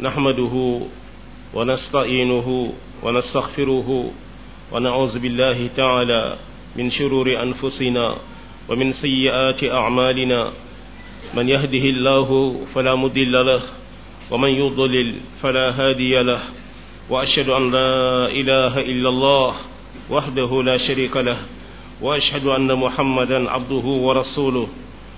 نحمده ونستعينه ونستغفره ونعوذ بالله تعالى من شرور أنفسنا ومن سيئات أعمالنا من يهده الله فلا مضل له ومن يضلل فلا هادي له وأشهد أن لا إله إلا الله وحده لا شريك له وأشهد أن محمدا عبده ورسوله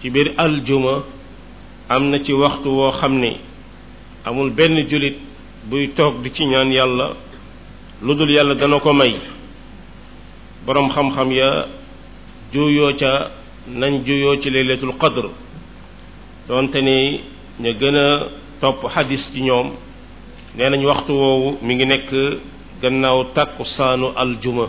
ci biir aljuma am na ci waxtu woo xam ne amul benn julit buy toog di ci ñaan yàlla lu dul yàlla dana ko may boroom xam-xam ya juuyoo ca nañ juuyoo ci laylatul qadr doonte ni ñu gën a topp xadis ci ñoom nee nañ waxtu woowu mi ngi nekk gannaaw tàkku saanu aljuma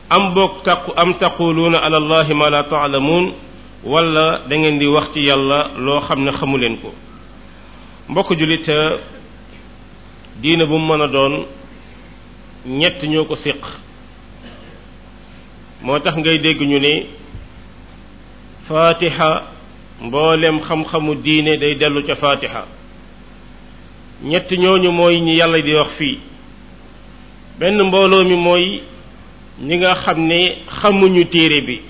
am boog taqu am taquluuna ala allahi ma la taalamuun wala da ngeen di wax ci yàlla loo xam ne xamu leen ko mbokk jullit diina bu mu mën a doon ñett ñoo ko séq moo tax ngay dégg ñu ne fatiha mboolem xam-xamu diine day dellu ca fatiha ñett ñooñu mooy ñi yàlla di wax fii benn mbooloo mi mooy ñi nga xam ne xamuñu téere bi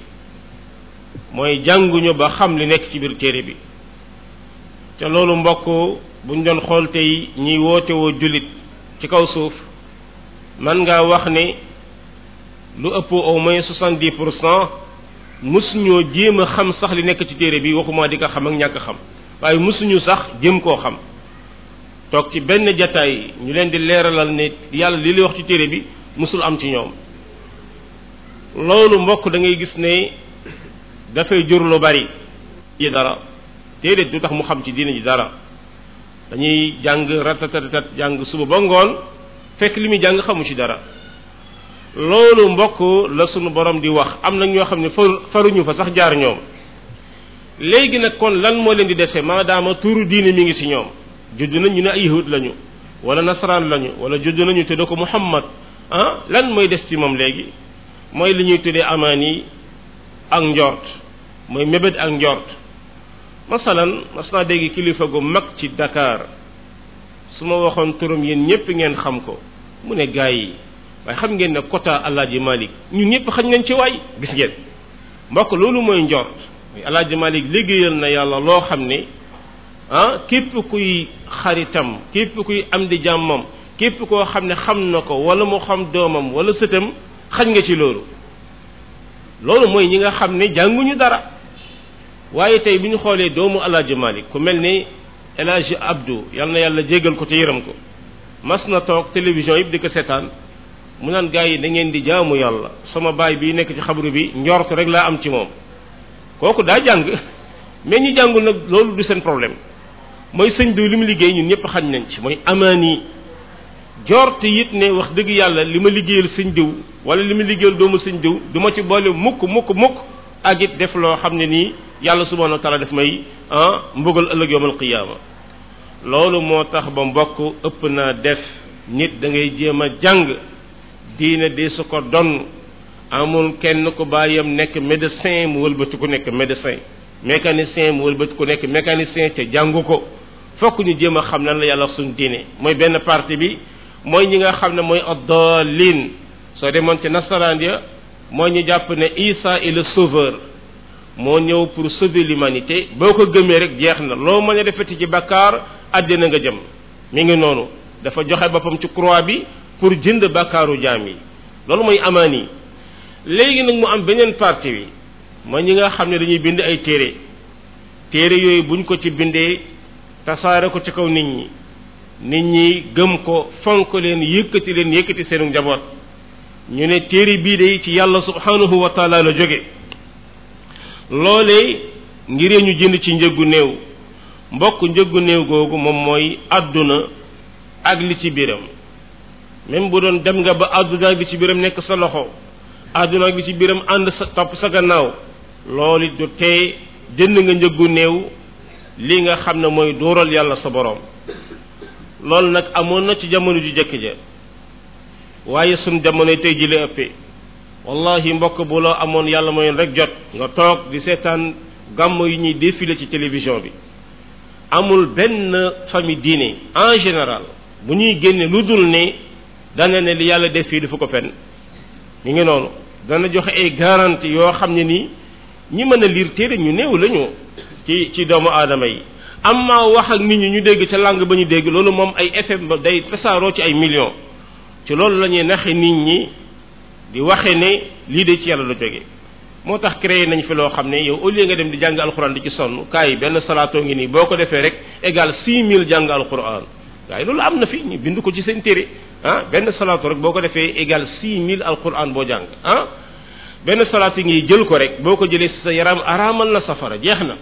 mooy jànguñu ba xam li nekk ci biir téere bi te loolu mbokk buñ doon xool tey ñiy woote woo jullit ci kaw suuf man ngaa wax ne lu ëpp au moins soixante-dix pour cent musuñoo jéem a xam sax li nekk ci téere bi waxuma di ko xam ak ñàkk xam waaye musuñu sax jéem koo xam toog ci benn jataay ñu leen di leeralal ne yàlla li li wax ci téere bi musul am ci ñoom loolu mbokk da ngay gis ne dafay jur lu bari yi dara déedéet du tax mu xam ci diine ji dara dañuy jàng ratatatatat jàng suba ba ngoon fekk li muy jàng xamu ci dara loolu mbokk la sunu borom di wax am na ñoo xam ne faru faruñu fa sax jaar ñoom léegi nag kon lan moo leen di dese maadaama tuuru diine mi ngi ci ñoom judd nañ ñu ne ay yahud lañu wala nasaraan lañu wala judd nañu tudde ko muhammad ah lan mooy des ci moom léegi mooy li ñuy tuddee amaan yi ak njort mooy mébét ak njort masalan mas naa dégg kilifa gu mag ci Dakar su ma waxoon turam yéen ñëpp ngeen xam ko mu ne gaa yi waaye xam ngeen ne quota Alaaji Malik ñun ñëpp xañ nañ ci waay gis ngeen mbokk loolu mooy njort muy alaaji malik liggéeyal na yàlla loo xam ne ah képp kuy xaritam képp kuy am di jàmmam képp koo xam ne xam na ko wala mu xam doomam wala sëtam xañ nga ci loolu loolu mooy ñi nga xam ne jànguñu dara waaye tey bu ñu xoolee doomu alaaji malik ku mel ni El Hadj Abdou yal na yàlla jégal ko te yërëm ko mas na toog télévision yëpp di ko seetaan mu naan gaa yi da ngeen di jaamu yàlla sama baay bii nekk ci xabru bi njort rek laa am ci moom kooku daa jàng mais ñi jàngul nag loolu du seen problème mooy sëñ bi li mu liggéey ñun ñëpp xañ nañ ci mooy amaani jorte it ne wax dëgg yàlla li ma liggéeyal sëñ diw wala li ma liggéeyal doomu sëñ diw du ma ci boole mukk mukk mukk ak it def loo xam ne nii yàlla subhanahu wa taala daf may ah mbugal ëllëg yawmal qiyaama loolu moo tax ba mbokk ëpp naa def nit da ngay jéem a jàng diine di su ko donn amul kenn ku bàyyam nekk médecin mu wëlbati ku nekk médecin mécanicien mu wëlbati ku nekk mécanicien te jàngu ko fokk ñu jéem a xam lan la yàlla suñ diine mooy benn parti bi mooy ñi nga xam ne mooy addalin soo demoon ci nasaraan ya mooy ñu jàpp ne Isa est le sauveur moo ñëw pour sauver l'humanité boo ko gëmee rek jeex na loo mën a defati ci bakkaar àddina nga jëm mi ngi noonu dafa joxe boppam ci croix bi pour jënd bakkaaru jaam yi loolu mooy amaan yi léegi nag mu am beneen partie bi mooy ñi nga xam ne dañuy bind ay téere téere yooyu buñ ko ci bindee tasaare ko ci kaw nit ñi nit ñi gëm ko fonk leen yëkkati leen yëkkati seenu njaboot ñu ne téere bii day ci yàlla subhanahu wa taala la jóge loolee ngiree ñu jënd ci njëggu néew mbokk njëggu néew googu moom mooy àdduna ak li ci biram même bu doon dem nga ba àdduna ak li ci biram nekk sa loxo àdduna ak li ci biram ànd sa topp sa gannaaw loolu it du tee jënd nga njëggu néew li nga xam ne mooy dóoral yàlla sa boroom loolu nag amoon na ci jamono ju jëkk ja waaye suñ jamono tey ji la ëppee wallahi mbokk bu loo amoon yàlla mooy rek jot nga toog di seetaan gàmm yi ñuy défilé ci télévision bi amul benn famille diine en général bu ñuy génne lu dul ne dana ne li yàlla def fii dafa ko fenn ñu ngi noonu dana joxe ay garantie yoo xam ne nii ñi mën a liir téere ñu néew lañu ci ci doomu aadama yi am maa wax ak nit ñi ñu dégg ca langue ba ñu dégg loolu moom ay effet day tasaaroo ci ay millions ci loolu la ñuy naxe nit ñi di waxe ne lii de ci yàlla la jóge moo tax créé nañ fi loo xam ne yow au lieu nga dem di jàng alxuraan di ci sonn kaay benn salaatoo ngi nii boo ko defee rek égal 6000 jàng alxuraan waaye loolu am na fi ñu bind ko ci seen téere ah benn salaatu rek boo ko defee égal 6000 alxuraan boo jàng ah benn salaatu ngi jël ko rek boo ko jëlee si sa yaram araamal na safara jeex na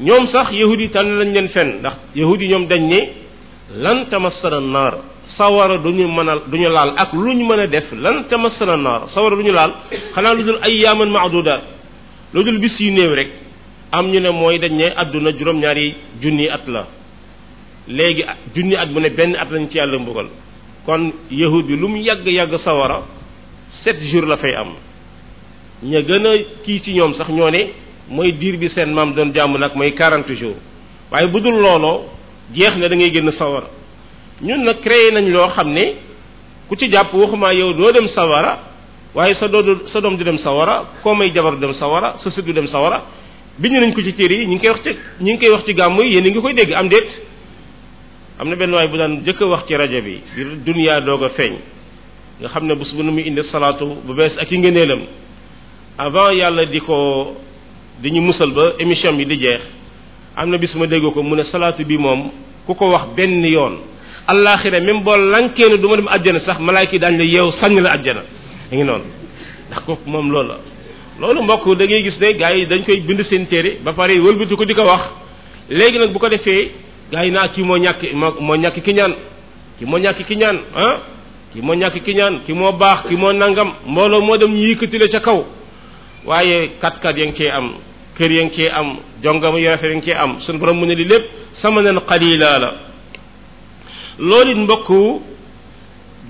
ñoom sax yahud yi tànn lañ leen fenn ndax yahud yi ñoom dañ ne lan tamassana naar sawara duñu mën a duñu laal ak lu ñu mën a def lan tamassana naar sawara duñu laal xanaa lu dul ayyaaman maadudaat lu dul bis yu néew rek am ñu ne mooy dañ ne àdduna juróom-ñaari junni at la léegi junni at bu ne benn at lañ ci yàlla mbugal kon yahud bi lu mu yàgg-yàgg sawara sept jours la fay am ña gën a kii ci ñoom sax ñoo ne mooy diir bi seen maam doon jàmm nag mooy quarante jours waaye bu dul looloo jeex na da ngay génn sawara ñun nag créé nañ loo xam ne ku ci jàpp waxuma yow doo dem sawara waaye sa doo sa doom du dem sawara koo may jabar du dem sawara sa sët du dem sawara bind nañ ko ci téere yi ñu ngi koy wax ci ñu ngi koy wax ci gàmm yi yéen a ngi koy dégg am déet am na benn waay bu daan jëkk a wax ci rajo bi bi duniyaa doog a feeñ nga xam ne bés bu nu muy indi salaatu bu bees ak yi ngëneelam avant yàlla di ko di ñu musal ba émission bi di jeex am na bis ma dégg ko mu ne salaatu bi moom ku ko wax benn yoon allaaxira même boo lankee ne du ma dem àjjana sax malaayka yi daañu la yeew sànni la àjjana da ngi noonu ndax ko moom loolu la loolu mbokk da ngay gis ne gars yi dañ koy bind seen téere ba pare wëlbati ko di ko wax léegi nag bu ko defee gars yi naa kii moo ñàkk moo moo ñàkk ki ñaan ki moo ñàkk ki ñaan ah ki moo ñàkk ki ñaan ki moo baax ki moo nangam mbooloo moo dem ñu yëkkati la ca kaw waaye kat-kat ya ngi cee am kër ya ngi cee am jongama yu rafet ya ngi cee am suñu borom mu ne li lépp sama nen xalila la loolu it mbokk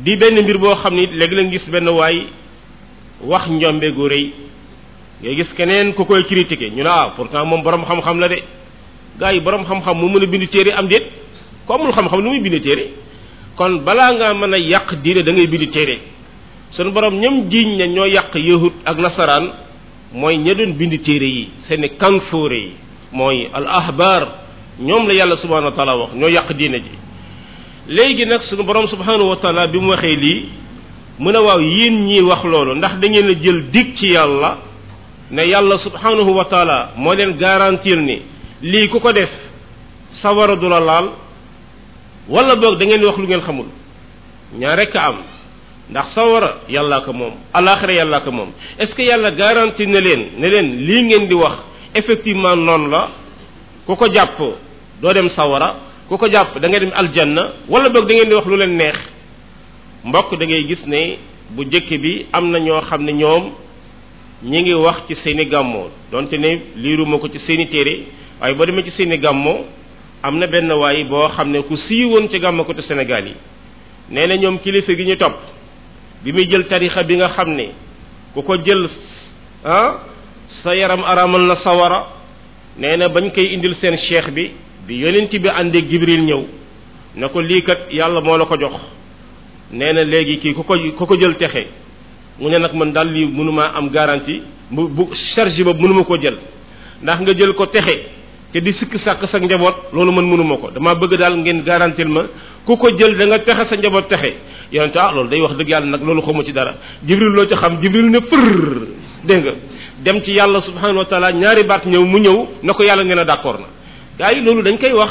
di benn mbir boo xam ni léegi la gis benn waay wax njombe gu rëy nga gis keneen ku koy critiquer ñu ne ah pourtant moom borom xam-xam la de gaa yi borom xam-xam mu mën a bind téere am déet ko amul xam-xam nu muy bind téere kon balaa ngaa mën a yàq diine da ngay bind téere sunu borom ñoom jiiñ ne ñoo yàq yahud ak nasaraan mooy ña doon bind téere yi seeni kanfóore yi mooy al ahbar ñoom la yàlla subhanahu wa taala wax ñoo yàq diine ji léegi nag sunu borom subhanahu wa taala bi mu waxee lii mu ne waaw yéen ñii wax loolu ndax da ngeen a jël dig ci yàlla ne yàlla subhanahu wa taala moo leen garantir ni lii ku ko def sawara du la laal wala boog da ngeen wax lu ngeen xamul ñaar rekk a am ndax sawara yàllaa ko moom alaxira yàllaa ko moom est ce que yàlla garanti na leen ne leen lii ngeen di wax effectivement noonu la ku ko jàpp doo dem sawara ku ko jàpp da nga dem aljanna wala boog da ngeen di wax lu leen neex mbokk da ngay gis ne bu njëkk bi am na ñoo xam ne ñoom ñi ngi wax ci seeni gàmmoo donte ne liiruma ko ci seeni téere waaye boo demee ci seeni gàmmoo am na benn waay boo xam ne ku siiwoon ci gàmmakatu Sénégal yi nee na ñoom kilifa gi ñu topp bi muy jël tarixa bi nga xam ne ku ko jël ah sa yaram aramal na sawara nee na bañ koy indil seen cheikh bi bi yonent bi àndee Jibril ñëw na ko lii kat yàlla moo la ko jox nee na léegi kii ku ko ku ko jël texe mu ne nag man daal lii mënumaa am garantie bu bu charge boobu mënuma koo jël ndax nga jël ko texe te di sikk sàkk sa njaboot loolu man mënuma ko damaa bëgg daal ngeen garantil ma ku ko jël da nga texe sa njaboot texe yonente ah loolu day wax dëgg yàlla nag loolu xamu ci dara jibril loo ci xam jibril ne fër dégg nga dem ci yàlla subhanahu wa taala ñaari baat ñëw mu ñëw na ko yàlla nee na d'accord na gaa yi loolu dañ koy wax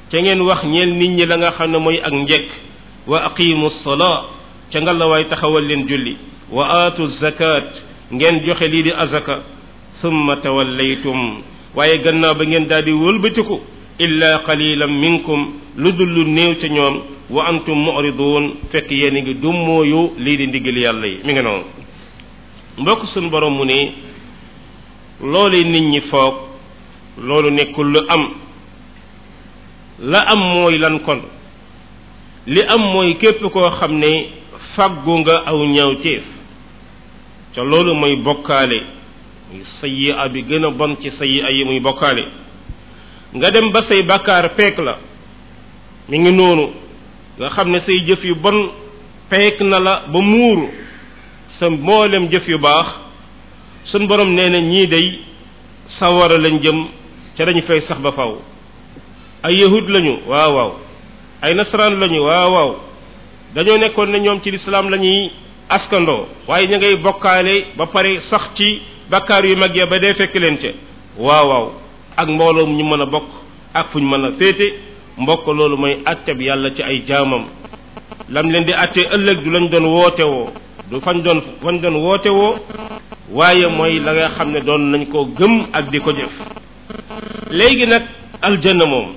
ca ngeen wax ñeel nit ñi la nga xam ne mooy ak njekk wa aqimu salaa ca nga la waay taxawal leen julli wa aatu zakat ngeen joxe lii di azaka summa tawallaytum waaye gannaaw ba ngeen daal di wëlbatiku illa qalilan minkum lu dul lu néew ca ñoom wa antum mu'ridun fekk yéen a ngi dummooyu lii di ndigal yàlla yi mi ngi noonu mbokk suñu borom mu ne loolu nit ñi foog loolu nekkul lu am la am mooy lan kon li am mooy képp koo xam ne fàggu nga aw ñaawteef ca loolu mooy bokkaale muy sayyi a bi gën a bon ci sayyi a yi muy bokkaale nga dem ba say bakkaar peek la mi ngi noonu nga xam ne say jëf yu bon peek na la ba muuru sa mboolem jëf yu baax sun borom nee na ñii day sawara lañ jëm ca dañu fay sax ba faw ay yahud lañu waaw waaw ay nasaraan lañu waaw waaw dañoo nekkoon ne ñoom ci lislaam la ñuy askandoo waaye ña ngay bokkaale ba pare sax ci bakkaar yu mag ya ba dee fekk leen ca waaw waaw ak mbooloo mu ñu mën a bokk ak fu ñu mën a féete mbokk loolu mooy àtte bi yàlla ci ay jaamam lam leen di àtte ëllëg du lañ doon woote woo du fañ doon fañ doon woote woo waaye mooy la nga xam ne doon nañ koo gëm ak di ko jëf léegi nag aljanna moom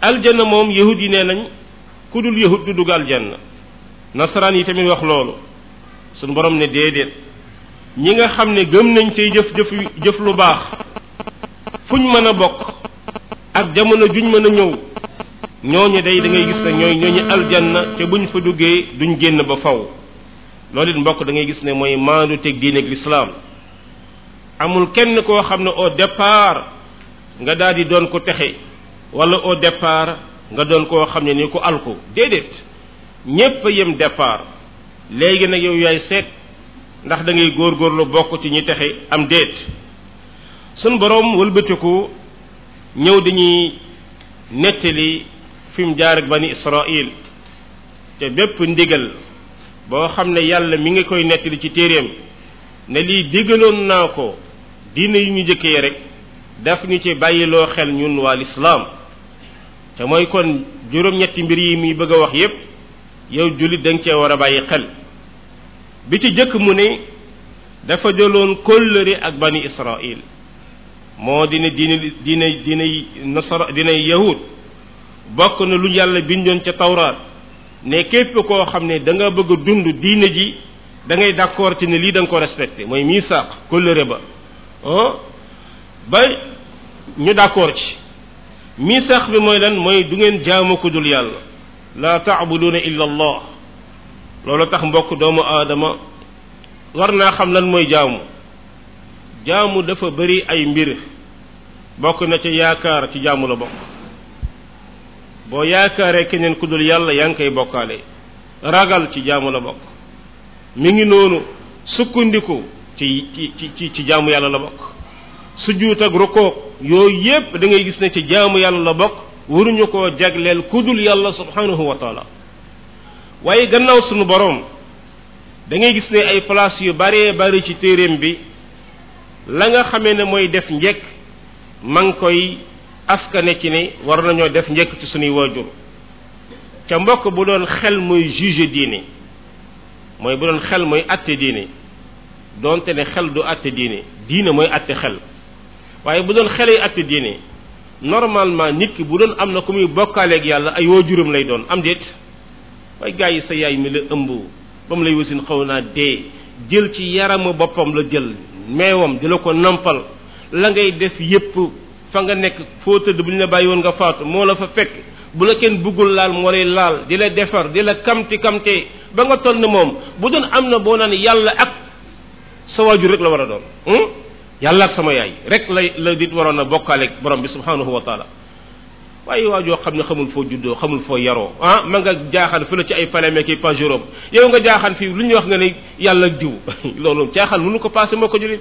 aljanna moom yahud yi nee nañ ku dul yahud du dugg aljanna nasaraan yi tamit wax loolu suñ borom ne déedéet ñi nga xam ne gëm nañ tey jëf jëf jëf lu baax fuñ mën a bokk ak jamono juñ mën a ñëw ñooñu day da ngay gis ne ñooy ñooñu aljanna te buñ fa duggee duñ génn ba faw loolu it mbokk da ngay gis ne mooy maandu teg diine ak lislaam amul kenn koo xam ne au départ nga daal di doon ko texe wala au départ nga doon koo xam ne ni ko alku déedéet ñépp a yem départ léegi nag yow yaay seet ndax da ngay góorgóorlu bokk ci ñi texe am déet sun boroom wëlbatiku ñëw di ñuy nettali fi mu jaar ak bani israil te bépp ndigal boo xam ne yàlla mi ngi koy nettali ci téeréem ne lii digaloon naa ko diine yu ñu jëkkee rek daf ñu ci bàyyiloo xel ñun waa lislaam te mooy kon juróom-ñetti mbir yi muy bëgg a wax yépp yow jullit da nga cee war a bàyyi xel bi ci jëkk mu ne dafa jëloon kóllëre ak bani israil moo dina diine diine diinay nasara diinay yahud bokk na lu yàlla bindoon ca tawraat ne képp koo xam ne da nga bëgg a dund diine ji da ngay d'accord ci ne lii da nga ko respecté mooy misaaq kóllëre ba oh ba ñu d'accord ci misaaq bi mooy lan mooy du ngeen jaamu ku dul yàlla laa taabuduuna illa allah loolu tax mbokk doomu aadama war naa xam lan mooy jaamu jaamu dafa bëri ay mbir bokk na ca yaakaar ci jaamu la bokk boo yaakaaree keneen ku dul yàlla yaa ngi koy bokkaale ragal ci jaamu la bokk mi ngi noonu sukkandiku ci ci ci ci jaamu yàlla la bokk sujjuut ak rukoog yooyu yépp da ngay gis ne ci jaamu yàlla la bokk waruñu koo jagleel ku dul yàlla subhanahu wa taala waaye gannaaw sunu boroom da ngay gis ne ay place yu baree bari ci téeréem bi la nga xamee ne mooy def njekk ma ngi koy askane ci ne war nañoo def njekk ci sunuy waajur ca mbokk bu doon xel mooy juge diine mooy bu doon xel mooy atte diine doonte ne xel du atte diine diine mooy atte xel waaye bu doon xele yi atte diine normalement nit ki bu doon am na ku muy bokkaaleeg yàlla ay waajuram lay doon am déet waaye gars yi sa yaay mi la ëmb ba mu lay wasin xaw naa dee jël ci yaramu boppam la jël meewam di la ko nampal la ngay def yépp fa nga nekk foo tëdd bu ñu la bàyyi woon nga faatu moo la fa fekk bu la kenn buggul laal moo lay laal di la defar di la kamti kamte ba nga toll ne moom bu doon am na boo naan yàlla ak sa waajur rek la war a doon yàlla ak sama yaay rek la la nit waroon a bokkaale ak borom bi subhanahu wa taala waaye waa joo xam ne xamul foo juddoo xamul foo yaroo ah ma nga jaaxaan fu la ci ay paleme ki pas Europe yow nga jaaxaan fii lu ñuy wax nga ne yàlla ak diw loolu caaxaan mënu ko passé moo ko julit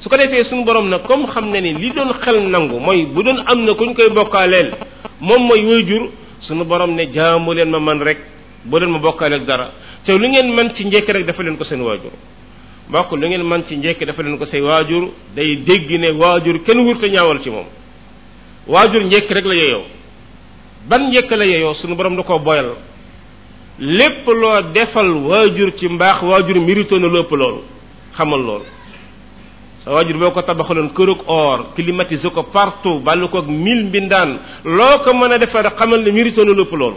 su ko defee suñu borom nag comme xam ne ni li doon xel nangu mooy bu doon am na kuñ koy bokkaaleel moom mooy woy jur suñu borom ne jaamu leen ma man rek bu leen ma bokkaaleel dara te lu ngeen man ci njëkk rek dafa leen ko seen waajur mbokk lu ngeen man ci njekk dafa leen ko say waajur day dégg ne waajur kenn wurta ñaawal ci moom waajur njekk rek la yeyoo ban njekk la yeyoo sunu borom da koo boyal lépp loo defal waajur ci mbaax waajur mérito na lépp loolu xamal loolu sa waajur boo ko tabaxaloon kërug or climatisé ko partout bàllu ko ak mille mbindaan loo ko mën a defal xamal ne mérito na lépp loolu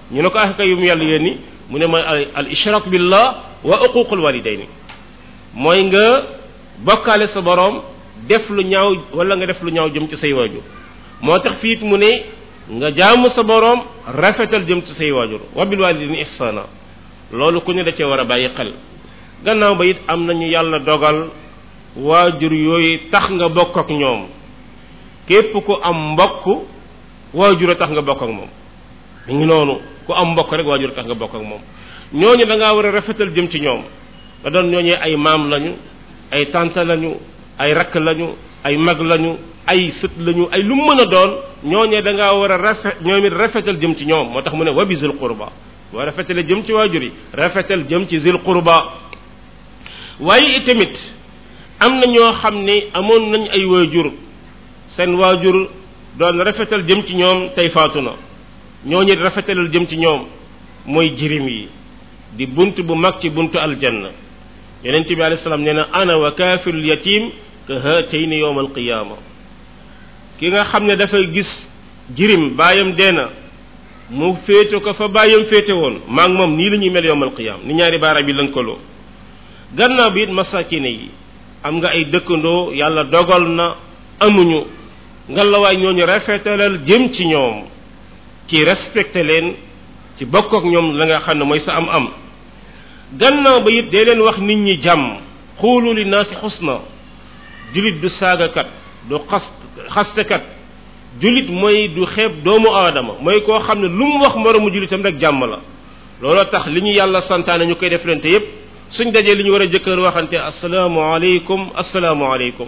ñu ne ko ah kay yu mu yàlla yónni mu ne mooy al al ishrak billah wa uququl walidayni mooy nga bokkaale sa borom def lu ñaaw wala nga def lu ñaaw jëm ci say waajur moo tax fiit mu ne nga jaamu sa borom rafetal jëm ci say waajur wa bil walidayni ihsana loolu ku ñu da cee war a bàyyi xel gannaaw ba it am nañu yàlla dogal waajur yooyu tax nga bokk ak ñoom képp ku am mbokk waajur a tax nga bokk ak moom mi ngi noonu ku am mbokk rek waajur a tax nga bokk ak moom ñooñu da ngaa war a rafetal jëm ci ñoom da doon ñooñee ay maam lañu ay tante lañu ay rakk lañu ay mag lañu ay sët lañu ay lu mu mën a doon ñooñee da ngaa war a rafet ñoom it rafetal jëm ci ñoom moo tax mu ne wa bi zil qurba boo rafetale jëm ci waajur yi rafetal jëm ci zil qurba waaye itamit am na ñoo xam ne amoon nañ ay waajur seen waajur doon rafetal jëm ci ñoom tey faatu na ñoo ñit rafetalal jëm ci ñoom mooy jirim yi di bunt bu mag ci buntu aljanna yonent bi alayhi salaam nee na ana wa kaafirul yatim ka haatayni yowma alqiyaama ki nga xam ne dafay gis jirim baayam dee na mu féete ko fa baayam féete woon maa ngi moom nii la ñuy mel yowma alqiyaama ni ñaari baaraam yi lënkaloo gannaaw bi it masakine yi am nga ay dëkkandoo yàlla dogal na amuñu nga la waay ñooñu rafetalal jëm ci ñoom ci respecté leen ci bokk ak ñoom la nga xam ne mooy sa am am gannaaw ba it dee leen wax nit ñi jàmm xuulu li naasi xusna julit du saagakat du xas xastekat julit mooy du xeeb doomu aadama mooy koo xam ne lu mu wax moromu julitam rek jàmm la looloo tax li ñu yàlla santaane ñu koy def leen te yépp suñ dajee li ñu war a jëkkër waxante asalaamaaleykum asalaamaaleykum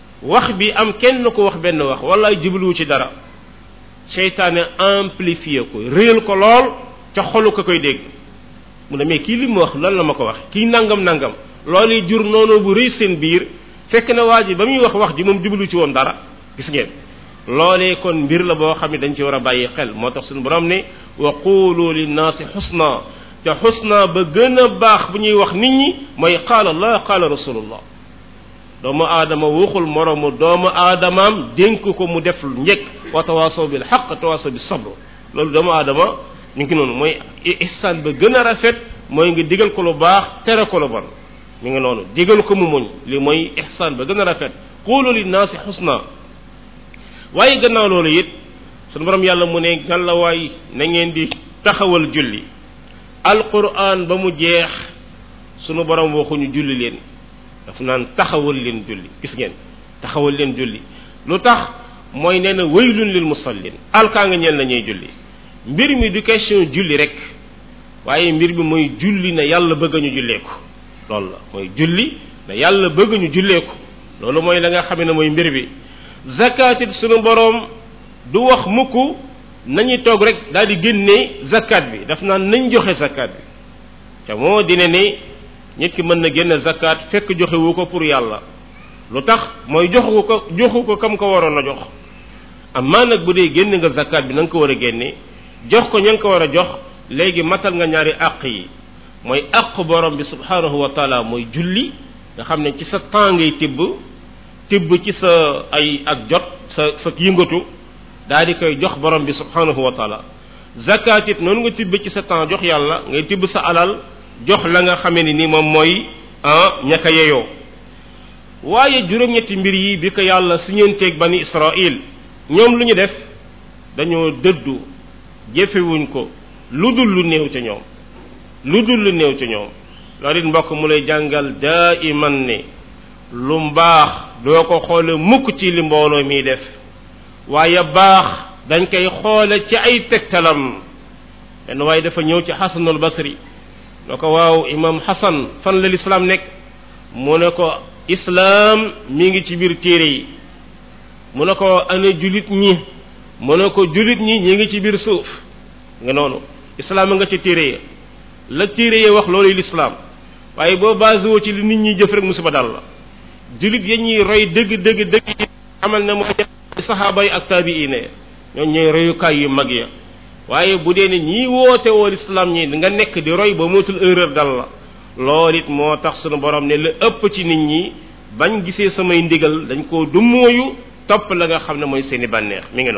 wax bi am kenn ko wax benn wax wallaay jubluwu ci dara seytaane amplifié ko réyal ko lool ca xolu ko koy dégg mu ne mais kii li mu wax lan la ma ko wax kii nangam nangam loolu yi jur noonu bu rëy seen biir fekk na waa ji ba muy wax wax ji moom jublu ci woon dara gis ngeen loolee kon mbir la boo xam ne dañ ci war a bàyyi xel moo tax suñu borom ne wa qulu linnaasi xusna te xusna ba gën a baax bu ñuy wax nit ñi mooy qaala allah qaala rasulullah doomu aadama waxul moroomu doomu aadamaam dénk ko mu def njëkk wa tawaasaw bil xaq tawaasaw bi sabr loolu doomu aadama ñu ngi noonu mooy ihsaan ba gën a rafet mooy nga digal ko lu baax tere ko lu bon mi ngi noonu digal ko mu muñ li mooy ihsaan ba gën a rafet quulu linnaasi xusna waaye gannaaw loolu it sunu borom yàlla mu ne ngàllawaay na ngeen di taxawal julli alquran ba mu jeex sunu borom waxuñu julli leen daf naan taxawal leen julli gis ngeen taxawal leen julli lu tax mooy nee na waylun lil musallin alkaa nga ñeel na ñuy julli mbir mi du question julli rek waaye mbir mi mooy julli na yàlla bëgg ñu jullee ko loolu la mooy julli na yàlla bëgg ñu jullee ko loolu mooy la nga xam ne mooy mbir bi zakatit sunu boroom du wax mukk nañu toog rek daal di génne zakat bi daf naan nañ joxe zakat bi te moo dina ne nit ki mën na génne zakat fekk joxewu ko pour yàlla lu tax mooy joxu ko joxu ko kam ko waroon a jox amaa nag bu dee génne nga zakat bi na nga ko war a génne jox ko ña nga ko war a jox léegi matal nga ñaari àq yi mooy àq borom bi subhanahu wa taala mooy julli nga xam ne ci sa temps ngay tibb tibb ci sa ay ak jot sa sa yëngatu daal di koy jox borom bi subhanahu wa taala zakat it noonu nga tibb ci sa temps jox yàlla ngay tibb sa alal jox la nga xamee ni ni moom mooy ah ñaka yeyoo waaye juróom-ñetti mbir yi bi ko yàlla su ñeenteeg bani israil ñoom lu ñu def dañoo dëddu jëfewuñ ko lu dul lu néew ca ñoom lu dul lu néew ca ñoom loolu it mbokk mu lay jàngal daa iman ne lu mbaax doo ko xoole mukk ci li mbooloo miy def waaye baax dañ koy xoole ci ay tegtalam benn waaye dafa ñëw ci xasanul basri ne ko waaw imam xasan fan la lislaam nekk mu ne ko islaam mi ngi ci biir téere yi mu ne ko ana julit ñi mu ne ko julit ñi ñi ngi ci biir suuf nga noonu islaam nga ci téere ya la téere ya wax loolu lislaam waaye boo basé woo ci li nit ñi jëf rek musiba dal la julit ya ñuy roy dëgg dëgg dëgg amal ne mooy def saxaaba yi ak taabiina ya ñoo ñooy royukaay yu mag ya waaye bu dee ne ñii woote woo lislaam ñi nga nekk di roy ba mootul erreur dal la loolu it moo tax sunu borom ne la ëpp ci nit ñi bañ gisee samay ndigal dañ koo dummóoyu topp la nga xam ne mooy seeni bànneex mi ngi noonu